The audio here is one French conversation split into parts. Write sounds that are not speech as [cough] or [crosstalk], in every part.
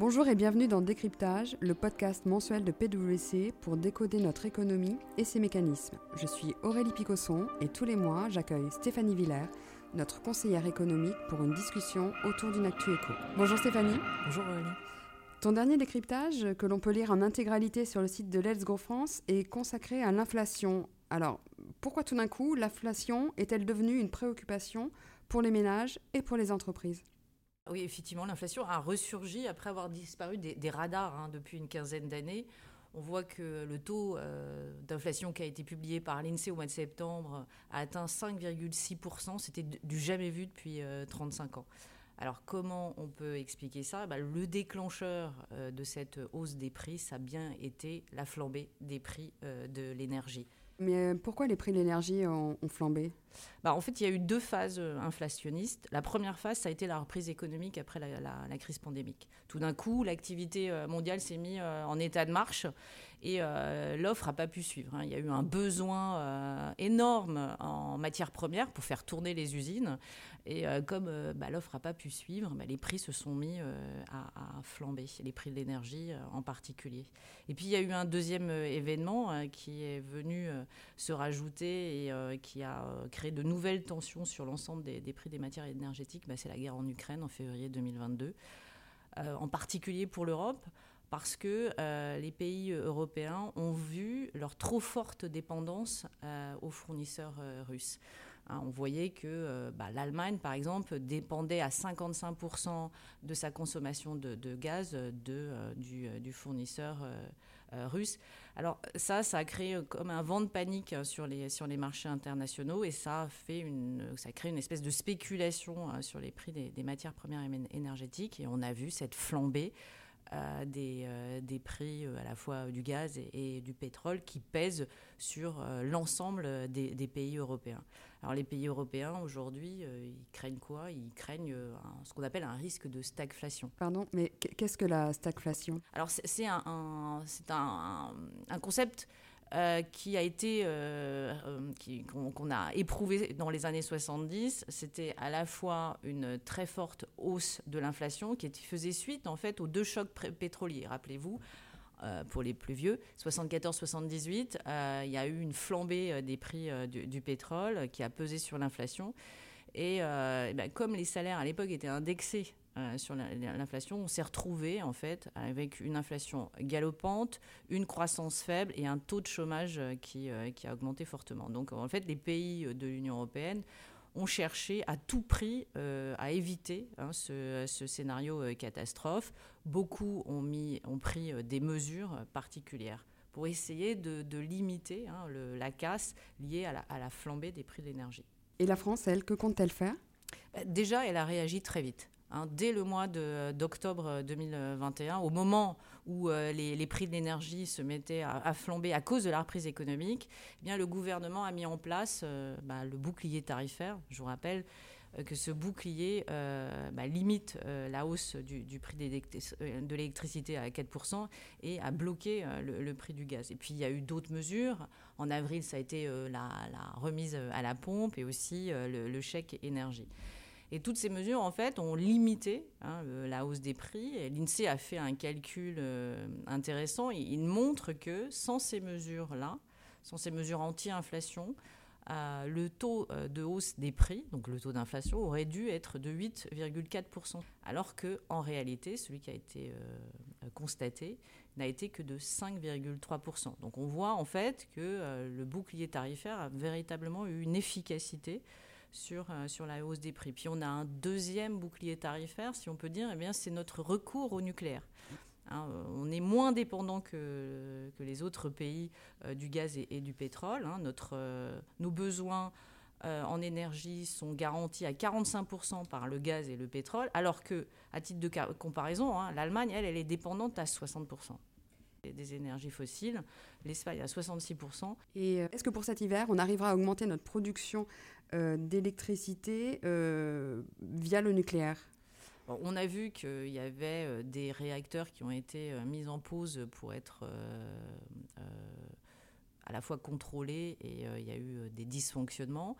Bonjour et bienvenue dans Décryptage, le podcast mensuel de PwC pour décoder notre économie et ses mécanismes. Je suis Aurélie Picosson et tous les mois, j'accueille Stéphanie Villers, notre conseillère économique, pour une discussion autour d'une actu éco. Bonjour Stéphanie. Bonjour Aurélie. Ton dernier décryptage, que l'on peut lire en intégralité sur le site de Let's Go France, est consacré à l'inflation. Alors, pourquoi tout d'un coup l'inflation est-elle devenue une préoccupation pour les ménages et pour les entreprises? Oui, effectivement, l'inflation a ressurgi après avoir disparu des, radars hein, depuis une quinzaine d'années. On voit que le taux euh, d'inflation qui a été publié par l'INSEE au mois de septembre a atteint 5,6%. C'était du jamais vu depuis 35 euh, ans. Alors comment on peut expliquer ça? Bah, Le déclencheur euh, de cette hausse des prix, ça a bien été la flambée des prix de l'énergie. Mais pourquoi les prix de l'énergie ont flambé? Bah, en fait, il y a eu deux phases euh, inflationnistes. La première phase, ça a été la reprise économique après la, crise pandémique. Tout d'un coup, l'activité euh, mondiale s'est mise euh, en état de marche et l'offre n'a pas pu suivre. Hein. Il y a eu un besoin énorme en matière première pour faire tourner les usines. Et comme bah, l'offre n'a pas pu suivre, bah, les prix se sont mis à, flamber, les prix de l'énergie en particulier. Et puis, il y a eu un deuxième événement qui est venu se rajouter et qui a créé de nouvelles tensions sur l'ensemble des, prix des matières énergétiques, bah, c'est la guerre en Ukraine en février 2022. Euh, en particulier pour l'Europe, parce que euh, les pays européens ont vu leur trop forte dépendance euh, aux fournisseurs russes. Hein, on voyait que bah, l'Allemagne, par exemple, dépendait à 55% de sa consommation de, gaz du, fournisseur russe. Alors ça, ça a créé comme un vent de panique hein, sur les, sur les marchés internationaux et ça a, fait une, ça a créé une espèce de spéculation euh, sur les prix des matières premières énergétiques et on a vu cette flambée euh, des, euh, des, prix euh, à la fois du gaz et, du pétrole qui pèsent sur l'ensemble des, des, pays européens. Alors les pays européens aujourd'hui, ils craignent quoi? Ils craignent ce qu'on appelle un risque de stagflation. Pardon, mais qu'est-ce que la stagflation? Alors c'est un, un, un, un, concept euh, qui a été euh, euh, qu'on a éprouvé dans les années 70, c'était à la fois une très forte hausse de l'inflation qui faisait suite en fait aux deux chocs pétroliers. Rappelez-vous, pour les plus vieux, 74-78, il y a eu une flambée des prix du, pétrole qui a pesé sur l'inflation. Et, ben, comme les salaires à l'époque étaient indexés euh, sur l'inflation, on s'est retrouvé en fait avec une inflation galopante, une croissance faible et un taux de chômage euh, qui, euh, qui a augmenté fortement. Donc en fait, les pays de l'Union européenne ont cherché à tout prix à éviter hein, ce, ce, scénario catastrophe. Beaucoup ont, mis, ont pris des mesures particulières pour essayer de, de limiter hein, le, la casse liée à la, à la, flambée des prix de l'énergie. Et la France, elle, que compte-t-elle faire? Déjà, elle a réagi très vite. Hein, dès le mois d'octobre 2021, au moment où euh, les, prix de l'énergie se mettaient à, flamber à cause de la reprise économique, eh le gouvernement a mis en place euh, bah, le bouclier tarifaire. Je vous rappelle euh, que ce bouclier bah, limite la hausse du, prix de l'électricité à 4% et a bloqué le, prix du gaz. Et puis il y a eu d'autres mesures. En avril, ça a été la, remise à la pompe et aussi le chèque énergie. Et toutes ces mesures, en fait, ont limité hein, la hausse des prix. L'INSEE a fait un calcul euh, intéressant. Il montre que sans ces mesures-là, sans ces mesures anti-inflation, euh, le taux euh, de hausse des prix, donc le taux d'inflation, aurait dû être de 8,4%, alors qu'en réalité, celui qui a été constaté n'a été que de 5,3%. Donc on voit en fait que le bouclier tarifaire a véritablement eu une efficacité sur, euh, sur la hausse des prix. Puis on a un deuxième bouclier tarifaire, si on peut dire, eh c'est notre recours au nucléaire. Hein, euh, on est moins dépendant que, que les autres pays euh, du gaz et, du pétrole. Hein. notre, nos besoins en énergie sont garantis à 45% par le gaz et le pétrole, alors que, à titre de comparaison, hein, l'Allemagne, elle, elle est dépendante à 60% des énergies fossiles, l'Espagne à 66%. Et est-ce que pour cet hiver, on arrivera à augmenter notre production euh, d'électricité euh, via le nucléaire? On a vu qu'il y avait euh, des réacteurs qui ont été mis en pause pour être à la fois contrôlés et il y a eu des dysfonctionnements.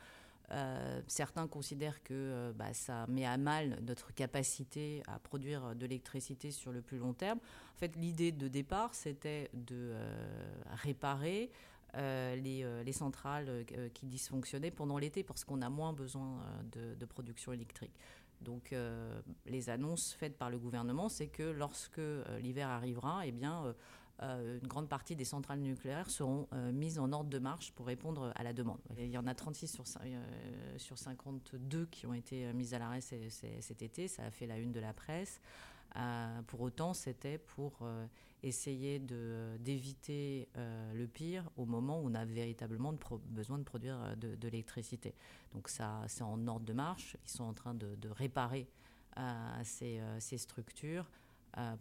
Certains considèrent que bah, ça met à mal notre capacité à produire de l'électricité sur le plus long terme. En fait, l'idée de départ, c'était de réparer les, les, centrales qui dysfonctionnaient pendant l'été parce qu'on a moins besoin de, de production électrique. Donc euh, les annonces faites par le gouvernement, c'est que lorsque euh, l'hiver arrivera, eh bien, euh, une grande partie des centrales nucléaires seront mises en ordre de marche pour répondre à la demande. il y en a 36 sur, sur 52 qui ont été mises à l'arrêt cet été, ça a fait la une de la presse. pour autant, c'était pour essayer d'éviter euh, le pire au moment où on a véritablement besoin de produire euh, de, l'électricité. Donc ça, c'est en ordre de marche. Ils sont en train de, réparer euh, ces, structures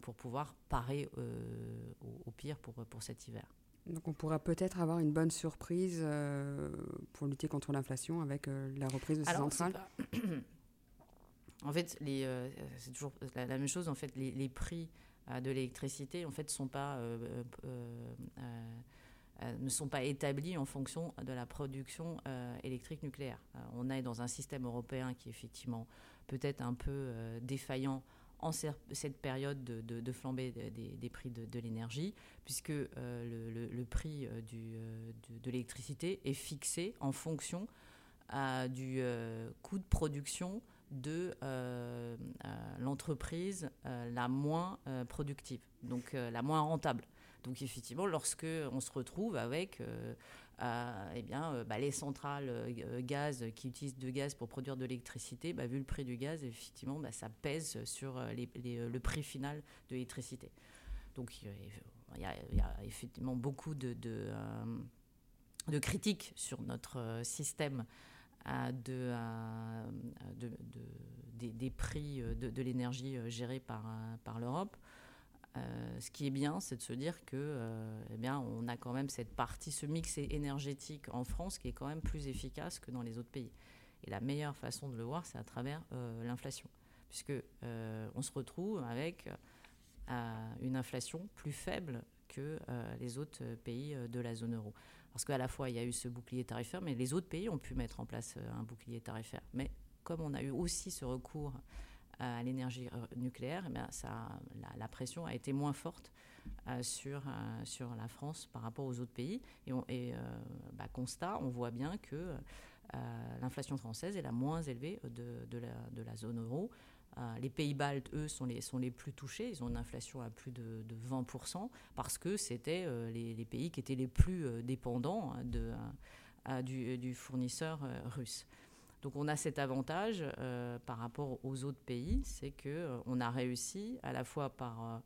pour pouvoir parer au, pire pour, pour cet hiver. Donc on pourra peut-être avoir une bonne surprise pour lutter contre l'inflation avec la reprise de ces centrales. [clears throat] en fait, c'est toujours la, la, même chose. En fait, les, les prix de l'électricité, en fait, sont pas, euh, euh, euh, ne sont pas établis en fonction de la production électrique nucléaire. on est dans un système européen qui est effectivement peut-être un peu défaillant en cette période de, flambée des, prix de, l'énergie, puisque le, prix du, de, l'électricité est fixé en fonction du coût de production de euh, euh, l'entreprise euh, la moins productive, donc la moins rentable. Donc effectivement, lorsque on se retrouve avec eh bien, bah, les centrales gaz qui utilisent de gaz pour produire de l'électricité, bah, vu le prix du gaz, effectivement, bah, ça pèse sur le prix final de l'électricité. Donc il y, a effectivement beaucoup de, critiques sur notre système de, de, des, prix euh, de, l'énergie euh, gérés par, euh, par l'Europe. Ce qui est bien, c'est de se dire que, eh bien, on a quand même cette partie, ce mix énergétique en France qui est quand même plus efficace que dans les autres pays. Et la meilleure façon de le voir, c'est à travers l'inflation, puisque on se retrouve avec une inflation plus faible que les autres pays de la zone euro. Parce qu'à la fois, il y a eu ce bouclier tarifaire, mais les autres pays ont pu mettre en place euh, un bouclier tarifaire. Mais comme on a eu aussi ce recours à l'énergie euh, nucléaire, eh bien, ça, la, pression a été moins forte euh, sur, sur la France par rapport aux autres pays. Et, on, et bah, constat, on voit bien que l'inflation française est la moins élevée de, de, la, zone euro. Euh, les pays baltes, eux, sont les, sont les plus touchés. Ils ont une inflation à plus de, 20% parce que c'était euh, les, pays qui étaient les plus euh, dépendants de, du, fournisseur russe. Donc on a cet avantage par rapport aux autres pays, c'est qu'on on a réussi à la fois par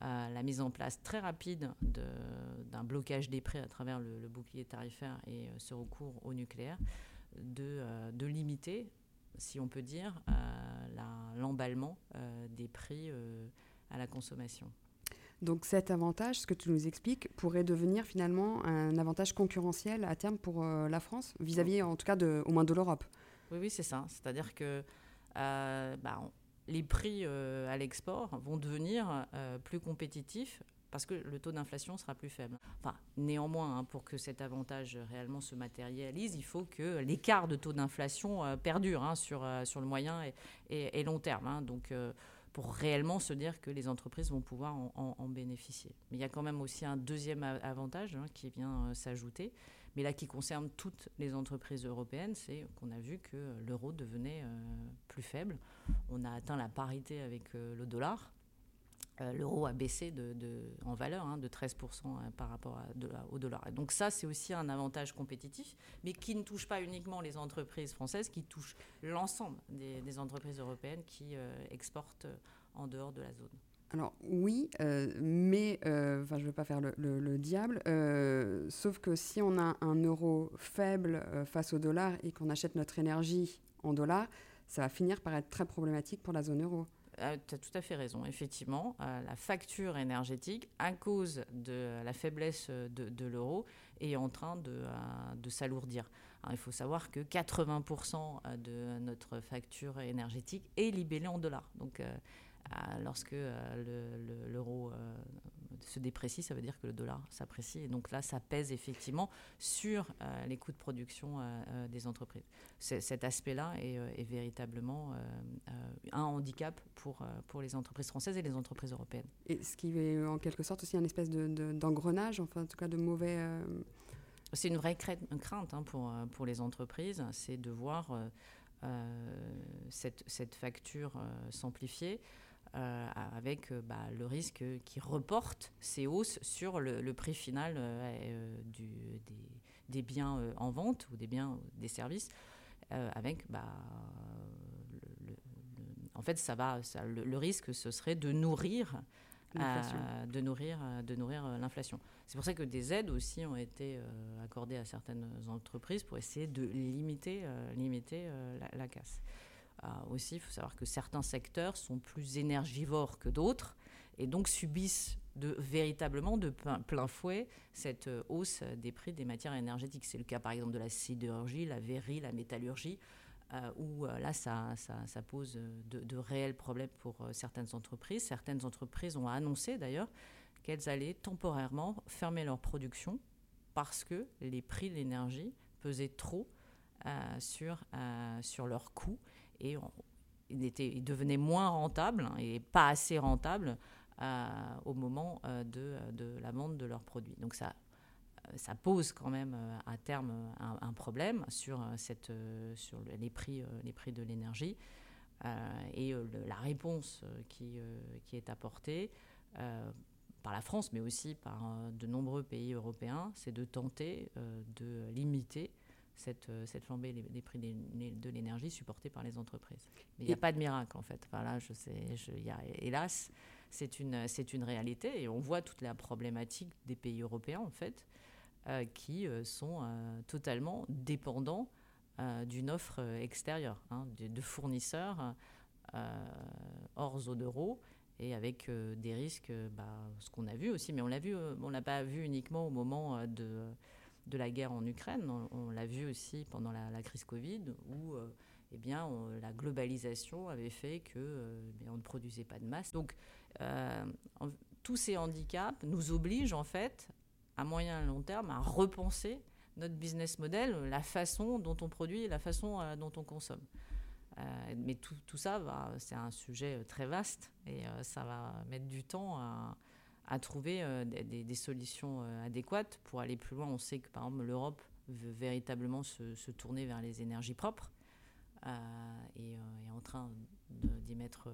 la mise en place très rapide d'un blocage des prix à travers le, bouclier tarifaire et ce recours au nucléaire, de, de limiter si on peut dire, l'emballement euh, des prix euh, à la consommation. Donc cet avantage, ce que tu nous expliques, pourrait devenir finalement un avantage concurrentiel à terme pour euh, la France, vis-à-vis en tout cas de, au moins de l'Europe. Oui, oui, c'est ça. C'est-à-dire que bah, les prix à l'export vont devenir plus compétitifs parce que le taux d'inflation sera plus faible. Enfin, néanmoins, hein, pour que cet avantage réellement se matérialise, il faut que l'écart de taux d'inflation euh, perdure hein, sur, euh, sur le moyen et, long terme. Hein. donc, euh, pour réellement se dire que les entreprises vont pouvoir en, bénéficier. Mais il y a quand même aussi un deuxième avantage qui vient s'ajouter, mais là qui concerne toutes les entreprises européennes, c'est qu'on a vu que l'euro devenait plus faible. On a atteint la parité avec le dollar. Euh, l'euro a baissé en valeur hein, de 13% euh, par rapport au dollar. Donc ça, c'est aussi un avantage compétitif, mais qui ne touche pas uniquement les entreprises françaises, qui touche l'ensemble des, entreprises européennes qui euh, exportent en dehors de la zone. Alors oui, mais enfin, je ne veux pas faire le, diable, sauf que si on a un euro faible face au dollar et qu'on achète notre énergie en dollars, ça va finir par être très problématique pour la zone euro. Euh, tu as tout à fait raison. Effectivement, euh, la facture énergétique, à cause de la faiblesse de, l'euro, est en train de, euh, s'alourdir. il faut savoir que 80% de notre facture énergétique est libellée en dollars. Donc, lorsque l'euro se déprécie, ça veut dire que le dollar s'apprécie. Et donc là, ça pèse effectivement sur euh, les coûts de production euh, euh, des entreprises. Cet aspect-là est, véritablement un handicap pour, pour les entreprises françaises et les entreprises européennes. Et ce qui est en quelque sorte aussi un espèce d'engrenage, de, enfin en tout cas de mauvais... C'est une vraie crainte hein, pour, pour les entreprises, c'est de voir cette, cette, facture s'amplifier. Euh, avec euh, bah, le risque qui reporte ces hausses sur le, prix final euh, du, des, biens en vente ou des biens, des services, avec bah, en fait, ça va, ça, le, risque, ce serait de nourrir, de nourrir, de nourrir l'inflation. C'est pour ça que des aides aussi ont été accordées à certaines entreprises pour essayer de limiter, limiter la, casse aussi, il faut savoir que certains secteurs sont plus énergivores que d'autres et donc subissent véritablement de plein, fouet cette euh, hausse des prix des matières énergétiques. C'est le cas par exemple de la sidérurgie, la verrerie, la métallurgie, euh, où euh, là ça, ça, pose de, réels problèmes pour certaines entreprises. Certaines entreprises ont annoncé d'ailleurs qu'elles allaient temporairement fermer leur production parce que les prix de l'énergie pesaient trop sur, sur leurs coûts et il, était, devenait moins rentable hein, et pas assez rentable euh, au moment euh, de, la vente de leurs produits. Donc ça, euh, pose quand même à terme un, problème sur, les, prix, les prix de l'énergie. et la réponse qui est apportée par la France, mais aussi par de nombreux pays européens, c'est de tenter de limiter cette, euh, cette flambée des, prix de l'énergie supportée par les entreprises. Mais il n'y a pas de miracle, en fait. Enfin, là, je sais, je, y a, hélas, c'est une, c'est une réalité. Et on voit toute la problématique des pays européens, en fait, euh, qui euh, sont totalement dépendants d'une offre extérieure, hein, de, fournisseurs hors zone euro et avec des risques, bah, ce qu'on a vu aussi, mais on l'a vu, on l'a pas vu uniquement au moment de de la guerre en Ukraine. On, l'a vu aussi pendant la, crise Covid, où euh, eh bien, la globalisation avait fait que euh, on ne produisait pas de masse. Donc, euh, tous ces handicaps nous obligent en fait, à moyen et long terme, à repenser notre business model, la façon dont on produit et la façon dont on consomme. mais tout ça, c'est un sujet très vaste et ça va mettre du temps à, à trouver euh, des, solutions euh, adéquates pour aller plus loin. On sait que par exemple l'Europe veut véritablement se, tourner vers les énergies propres euh, et est en train d'y mettre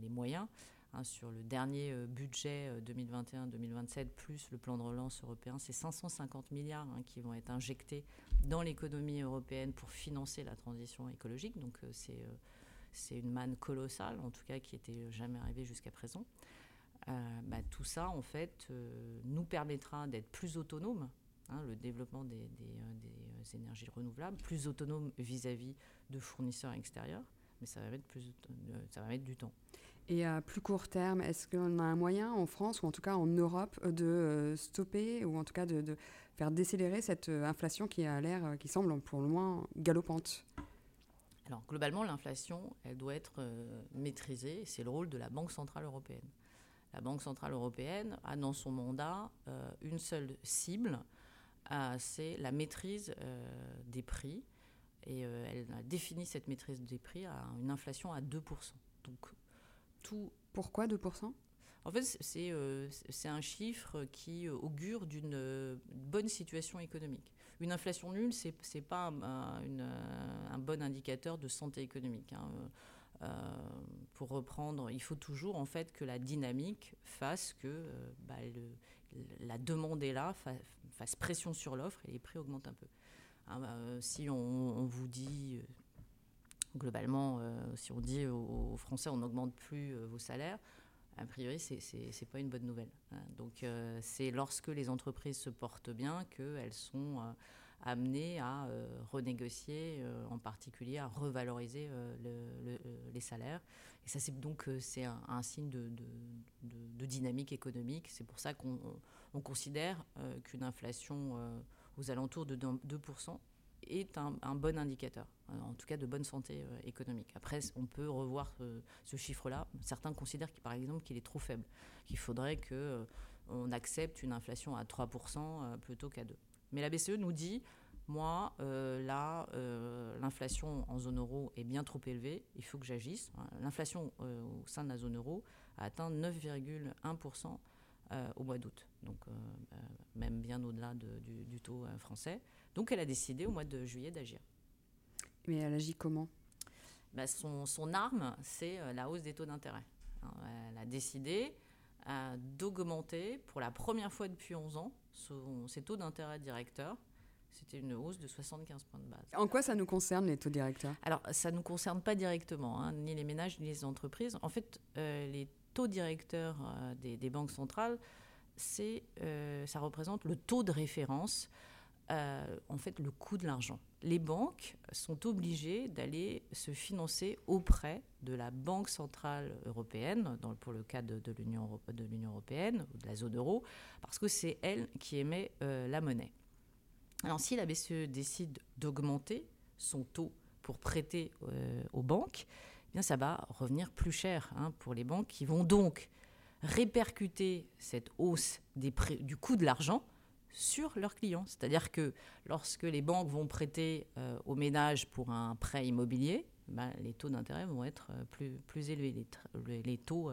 les, moyens. Hein, sur le dernier budget 2021-2027 plus le plan de relance européen, c'est 550 milliards hein, qui vont être injectés dans l'économie européenne pour financer la transition écologique. Donc c'est c'est une manne colossale, en tout cas qui n'était jamais arrivée jusqu'à présent. Euh, bah, tout ça, en fait, euh, nous permettra d'être plus autonomes, hein, le développement des, euh, énergies renouvelables, plus autonomes vis-à-vis de fournisseurs extérieurs, mais ça va, mettre plus, ça va mettre du temps. Et à plus court terme, est-ce qu'on a un moyen en France, ou en tout cas en Europe, de stopper, ou en tout cas de, faire décélérer cette inflation qui a l'air, qui semble pour le moins galopante? Alors globalement, l'inflation, elle doit être maîtrisée. C'est le rôle de la Banque centrale européenne. La Banque Centrale Européenne a dans son mandat euh, une seule cible, euh, c'est la maîtrise euh, des prix. Et elle a défini cette maîtrise des prix à une inflation à 2%. Donc, tout... Pourquoi 2% en fait, c'est un chiffre qui augure d'une bonne situation économique. Une inflation nulle, ce n'est pas un, bon indicateur de santé économique. Hein. Euh, pour reprendre, il faut toujours en fait que la dynamique fasse que euh, bah, la demande est là, fasse pression sur l'offre et les prix augmentent un peu. Hein, bah, euh, si on, vous dit globalement, si on dit aux, Français on n'augmente plus vos salaires, a priori, c'est n'est pas une bonne nouvelle. Hein. Donc, c'est lorsque les entreprises se portent bien qu'elles sont amené à euh, renégocier, euh, en particulier à revaloriser euh, les salaires. Et ça, c'est donc c'est un, signe de, dynamique économique. C'est pour ça qu'on considère qu'une inflation aux alentours de 2%, est un, bon indicateur, en tout cas de bonne santé économique. Après, on peut revoir ce, chiffre-là. Certains considèrent, par exemple, qu'il est trop faible, qu'il faudrait que on accepte une inflation à 3% plutôt qu'à 2%. Mais la BCE nous dit, moi, euh, là, euh, l'inflation en zone euro est bien trop élevée, il faut que j'agisse. L'inflation euh, au sein de la zone euro a atteint 9,1% au mois d'août, donc même bien au-delà du, taux français. Donc elle a décidé au mois de juillet d'agir. Mais elle agit comment? Bah, son, son, arme, c'est la hausse des taux d'intérêt. Hein, elle a décidé d'augmenter pour la première fois depuis 11 ans ses taux d'intérêt directeurs c'était une hausse de 75 points de base. En quoi ça nous concerne, les taux directeurs? Alors, ça ne nous concerne pas directement, hein, ni les ménages, ni les entreprises. En fait, euh, les taux directeurs euh, des, banques centrales, c'est, euh, ça représente le taux de référence, en fait, le coût de l'argent. Les banques sont obligées d'aller se financer auprès de la Banque centrale européenne, pour le cas de, l'Union européenne ou de la zone euro, parce que c'est elle qui émet la monnaie. Alors si la BCE décide d'augmenter son taux pour prêter euh, aux banques, eh bien ça va revenir plus cher hein, pour les banques qui vont donc répercuter cette hausse du coût de l'argent sur leurs clients. C'est-à-dire que lorsque les banques vont prêter euh, aux ménages pour un prêt immobilier, ben, les taux d'intérêt vont être euh, plus, plus élevés, les, taux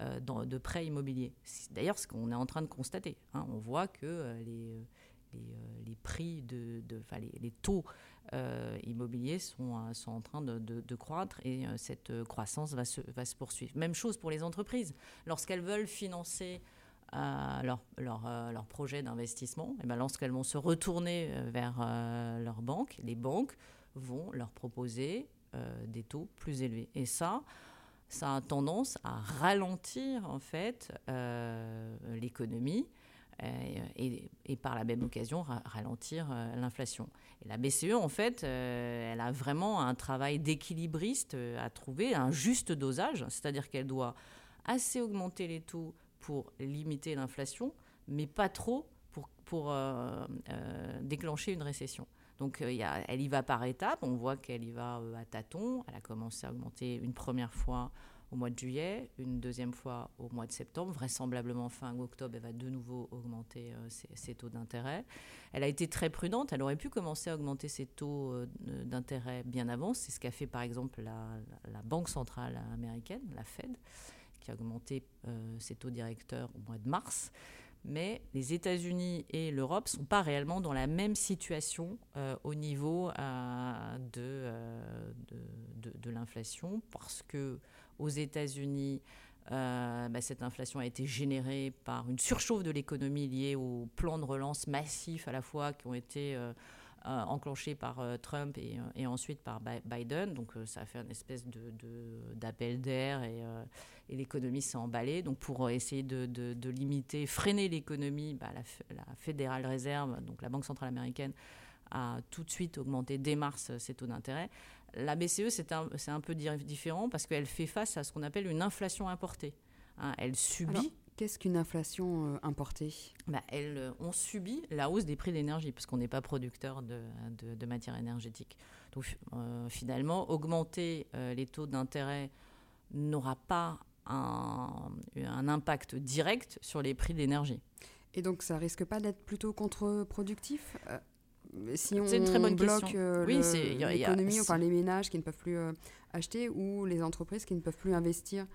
de prêt immobilier. C'est d'ailleurs ce qu'on est en train de constater. Hein. On voit que les euh, les, prix, de, les, taux euh, immobiliers sont, euh, sont en train de, croître et cette croissance va se, va se poursuivre. Même chose pour les entreprises. Lorsqu'elles veulent financer leur, leur, leur, d'investissement, et eh ben lorsqu'elles vont se retourner vers leurs banques, les banques vont leur proposer des taux plus élevés. Et ça, ça a tendance à ralentir en fait l'économie euh, et, par la même occasion ralentir euh, l'inflation. Et la BCE, en fait, euh, elle a vraiment un travail d'équilibriste à trouver, un juste dosage, c'est-à-dire qu'elle doit assez augmenter les taux pour limiter l'inflation, mais pas trop pour, pour déclencher une récession. Donc a, elle y va par étapes, on voit qu'elle y va à tâtons, elle a commencé à augmenter une première fois au mois de juillet, une deuxième fois au mois de septembre. Vraisemblablement fin octobre, elle va de nouveau augmenter euh, ses, taux d'intérêt. Elle a été très prudente. Elle aurait pu commencer à augmenter ses taux euh, d'intérêt bien avant. C'est ce qu'a fait par exemple la, Banque centrale américaine, la Fed, qui a augmenté euh, ses taux directeurs au mois de mars. Mais les États-Unis et l'Europe ne sont pas réellement dans la même situation au niveau de, de, de l'inflation. Parce que aux Etats-Unis, euh, bah, cette inflation a été générée par une surchauffe de l'économie liée aux plans de relance massifs à la fois qui ont été euh, euh, enclenchés par Trump et, ensuite par Biden. Donc ça a fait une espèce d'appel de, d'air et, l'économie s'est emballée. Donc pour essayer de, limiter, freiner l'économie, bah, la, la Fédérale Réserve, donc la Banque centrale américaine, a tout de suite augmenté dès mars ses taux d'intérêt. La BCE, c'est un, un, peu différent parce qu'elle fait face à ce qu'on appelle une inflation importée. Hein. elle subit. Qu'est-ce qu'une inflation euh, importée? Bah, elle, euh, On subit la hausse des prix de l'énergie, parce qu'on n'est pas producteur de, de, matières énergétiques. Donc euh, finalement, augmenter les taux d'intérêt n'aura pas un, un, impact direct sur les prix de l'énergie. Et donc ça risque pas d'être plutôt contre-productif si on une très bonne bloque euh, l'économie, enfin les ménages qui ne peuvent plus euh, acheter ou les entreprises qui ne peuvent plus investir?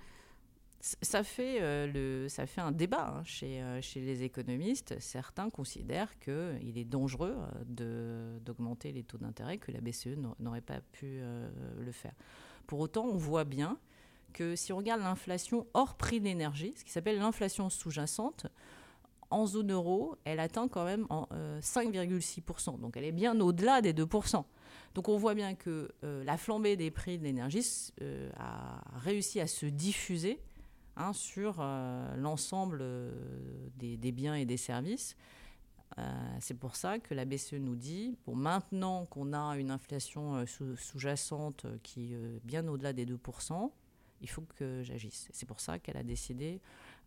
Ça fait, euh, ça fait un débat hein, chez, chez les économistes. Certains considèrent qu'il est dangereux d'augmenter les taux d'intérêt, que la BCE n'aurait pas pu le faire. Pour autant, on voit bien que si on regarde l'inflation hors prix d'énergie, ce qui s'appelle l'inflation sous-jacente, en zone euro, elle atteint quand même 5,6%. Euh, Donc elle est bien au-delà des 2%. Donc on voit bien que euh, la flambée des prix de l'énergie euh, a réussi à se diffuser hein, sur l'ensemble des, biens et des services. c'est pour ça que la BCE nous dit, bon, maintenant qu'on a une inflation sous-jacente qui est bien au-delà des 2%, il faut que j'agisse. C'est pour ça qu'elle a décidé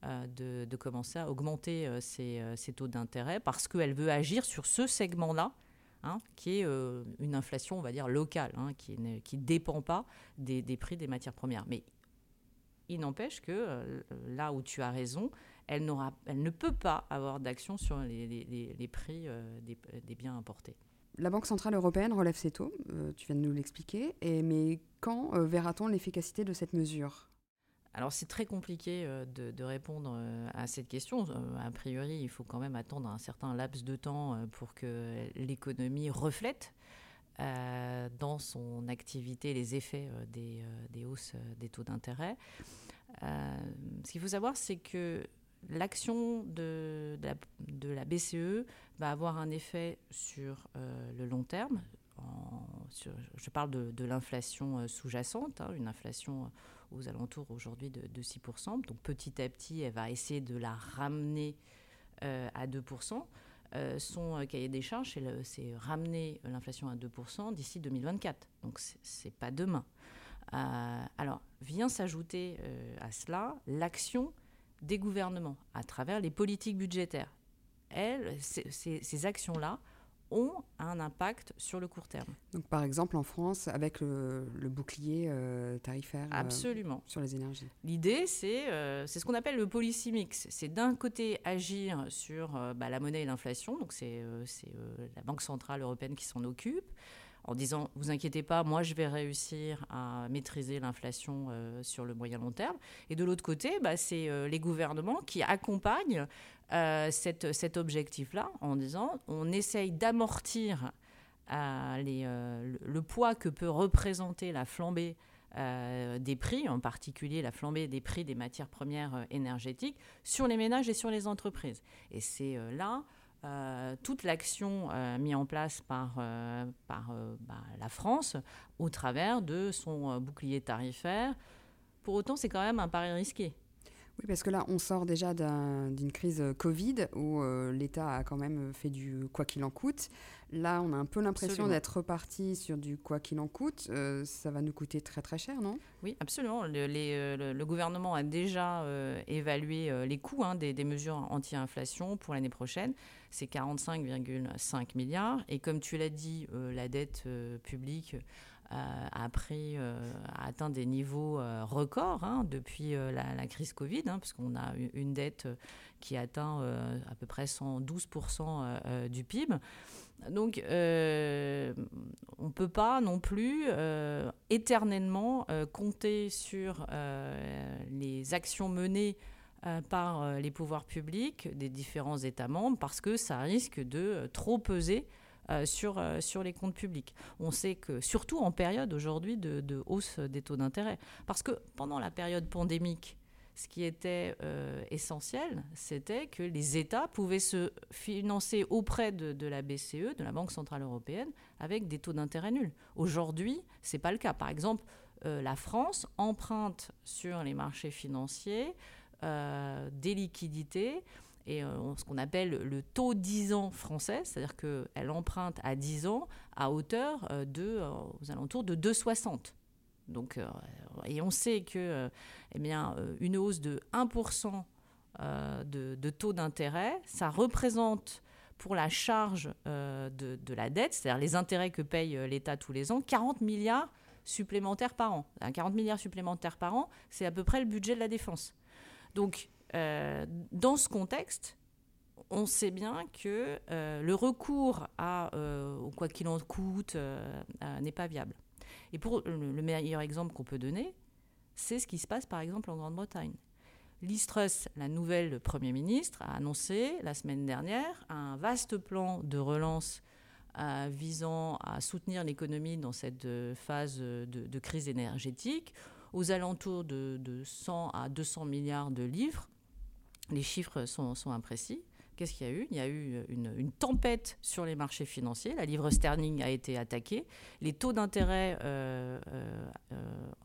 euh, de, commencer à augmenter euh, ses, euh, taux d'intérêt parce qu'elle veut agir sur ce segment-là hein, qui est une inflation, on va dire, locale, hein, qui ne dépend pas des, des, prix des matières premières. Mais il n'empêche que là où tu as raison, elle, elle ne peut pas avoir d'action sur les, les, les prix des, des, biens importés. La Banque Centrale Européenne relève ses taux, tu viens de nous l'expliquer, mais quand verra-t-on l'efficacité de cette mesure? Alors c'est très compliqué euh, de, répondre euh, à cette question. Euh, a priori, il faut quand même attendre un certain laps de temps pour que l'économie reflète dans son activité les effets des, hausses des taux d'intérêt. ce qu'il faut savoir, c'est que l'action de, la, BCE va avoir un effet sur le long terme. je parle de, l'inflation sous-jacente, hein, une inflation aux alentours aujourd'hui de, 6%. Donc petit à petit, elle va essayer de la ramener euh, à 2%. Euh, son euh, cahier des charges, c'est ramener l'inflation à 2% d'ici 2024. Donc c'est pas demain. alors vient s'ajouter à cela l'action des gouvernements à travers les politiques budgétaires. Elles, ces actions-là ont un impact sur le court terme. Donc, par exemple, en France, avec le, bouclier euh, tarifaire euh, Absolument. sur les énergies. L'idée, c'est euh, c'est ce qu'on appelle le policy mix. C'est d'un côté agir sur bah, la monnaie et l'inflation, donc c'est la Banque Centrale Européenne qui s'en occupe, en disant, vous inquiétez pas, moi je vais réussir à maîtriser l'inflation sur le moyen long terme. Et de l'autre côté, bah, c'est les gouvernements qui accompagnent euh, cet objectif-là en disant on essaye d'amortir euh, euh, le, poids que peut représenter la flambée des prix, en particulier la flambée des prix des matières premières énergétiques, sur les ménages et sur les entreprises. Et c'est là toute l'action mise en place par, par bah, la France au travers de son bouclier tarifaire. Pour autant, c'est quand même un pari risqué. Oui, parce que là, on sort déjà d'une crise euh, Covid où euh, l'État a quand même fait du quoi qu'il en coûte. Là, on a un peu l'impression d'être reparti sur du quoi qu'il en coûte. Euh, ça va nous coûter très très cher, non? Oui, absolument. Le, gouvernement a déjà évalué les coûts hein, des, des, mesures anti-inflation pour l'année prochaine. C'est 45,5 milliards. Et comme tu l'as dit, la dette publique a, pris, euh, a atteint des niveaux euh, records hein, depuis euh, la, crise Covid, hein, puisqu'on a une dette qui atteint à peu près 112% du PIB. Donc, on ne peut pas non plus éternellement compter sur les actions menées par les pouvoirs publics des différents États membres parce que ça risque de trop peser euh, euh, sur les comptes publics. On sait que, surtout en période aujourd'hui de, hausse des taux d'intérêt, parce que pendant la période pandémique, ce qui était euh, essentiel, c'était que les États pouvaient se financer auprès de, la BCE, de la Banque Centrale Européenne, avec des taux d'intérêt nuls. Aujourd'hui, ce n'est pas le cas. Par exemple, la France emprunte sur les marchés financiers des liquidités et euh, ce qu'on appelle le taux 10 ans français, c'est-à-dire qu'elle emprunte à 10 ans à hauteur euh, de, euh, aux alentours de 2,60. Donc, et on sait que eh bien, une hausse de 1% de, taux d'intérêt, ça représente pour la charge de, la dette, c'est-à-dire les intérêts que paye l'État tous les ans, 40 milliards supplémentaires par an. 40 milliards supplémentaires par an, c'est à peu près le budget de la défense. Donc, euh, dans ce contexte, on sait bien que euh, le recours à euh, quoi qu'il en coûte n'est pas viable. Et pour le, meilleur exemple qu'on peut donner, c'est ce qui se passe par exemple en Grande-Bretagne. Liz Truss, la nouvelle Premier ministre, a annoncé la semaine dernière un vaste plan de relance visant à soutenir l'économie dans cette phase de, crise énergétique aux alentours de, de 100 à 200 milliards de livres les chiffres sont, imprécis. Qu'est-ce qu'il y a eu? Il y a eu une, tempête sur les marchés financiers. La livre sterling a été attaquée. Les taux d'intérêt euh, euh, euh,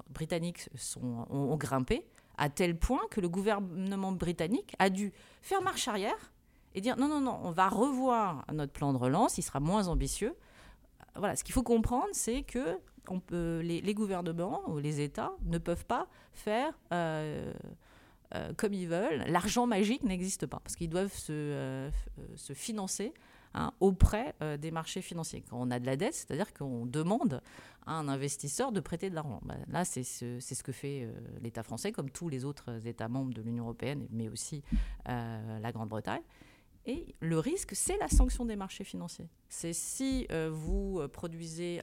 britanniques ont, grimpé à tel point que le gouvernement britannique a dû faire marche arrière et dire non, non, non, on va revoir notre plan de relance, il sera moins ambitieux. Voilà, ce qu'il faut comprendre, c'est que les, gouvernements ou les États ne peuvent pas faire comme ils veulent. L'argent magique n'existe pas parce qu'ils doivent se, euh, se, financer hein, auprès des marchés financiers. Quand on a de la dette, c'est-à-dire qu'on demande à un investisseur de prêter de l'argent. Bah, là, c'est ce, ce, que fait l'État français, comme tous les autres États membres de l'Union européenne, mais aussi la Grande-Bretagne. Et le risque, c'est la sanction des marchés financiers. C'est si vous produisez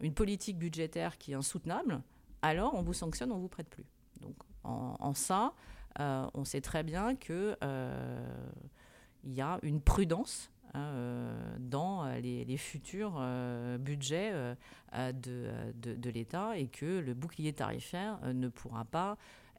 une politique budgétaire qui est insoutenable, alors on vous sanctionne, on ne vous prête plus. Donc en, ça, euh, on sait très bien qu'il euh, y a une prudence hein, euh, dans les, futurs budgets de, de l'État et que le bouclier tarifaire ne pourra pas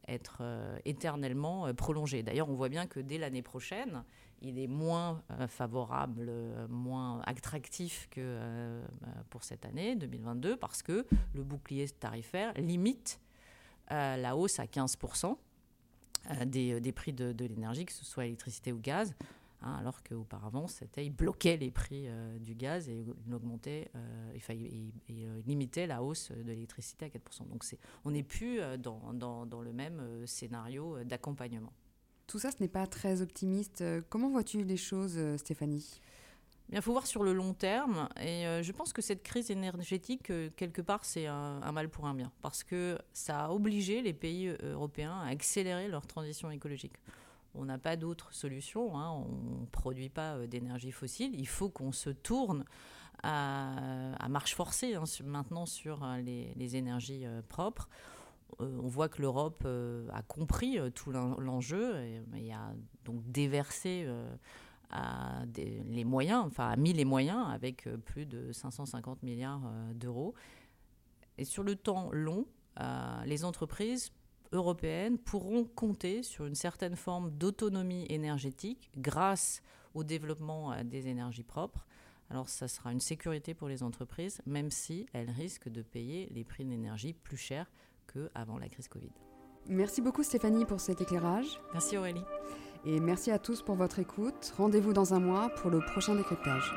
être éternellement prolongé. D'ailleurs, on voit bien que dès l'année prochaine, il est moins favorable, moins attractif que pour cette année 2022 parce que le bouclier tarifaire limite la hausse à 15% euh, des, des, prix de, l'énergie, que ce soit électricité ou gaz. Hein, alors qu'auparavant, c'était, il bloquait les prix euh, du gaz et il augmentait, euh, il, limitait la hausse de l'électricité à 4%. Donc c'est, on n'est plus dans, dans, le même scénario d'accompagnement. Tout ça, ce n'est pas très optimiste. Comment vois-tu les choses, Stéphanie? Il faut voir sur le long terme. Et euh, je pense que cette crise énergétique, euh, quelque part, c'est un, mal pour un bien. Parce que ça a obligé les pays euh, européens à accélérer leur transition écologique. On n'a pas d'autre solution. Hein. On ne produit pas d'énergie fossile. Il faut qu'on se tourne à, marche forcée hein, maintenant sur les, énergies propres. on voit que l'Europe a compris tout l'enjeu et, a donc déversé a les moyens, enfin a mis les moyens avec euh, plus de 550 milliards euh, d'euros. Et sur le temps long, euh, les entreprises européennes pourront compter sur une certaine forme d'autonomie énergétique grâce au développement des énergies propres. Alors ça sera une sécurité pour les entreprises, même si elles risquent de payer les prix de l'énergie plus chers qu'avant la crise Covid. Merci beaucoup Stéphanie pour cet éclairage. Merci Aurélie. Et merci à tous pour votre écoute. Rendez-vous dans un mois pour le prochain décryptage.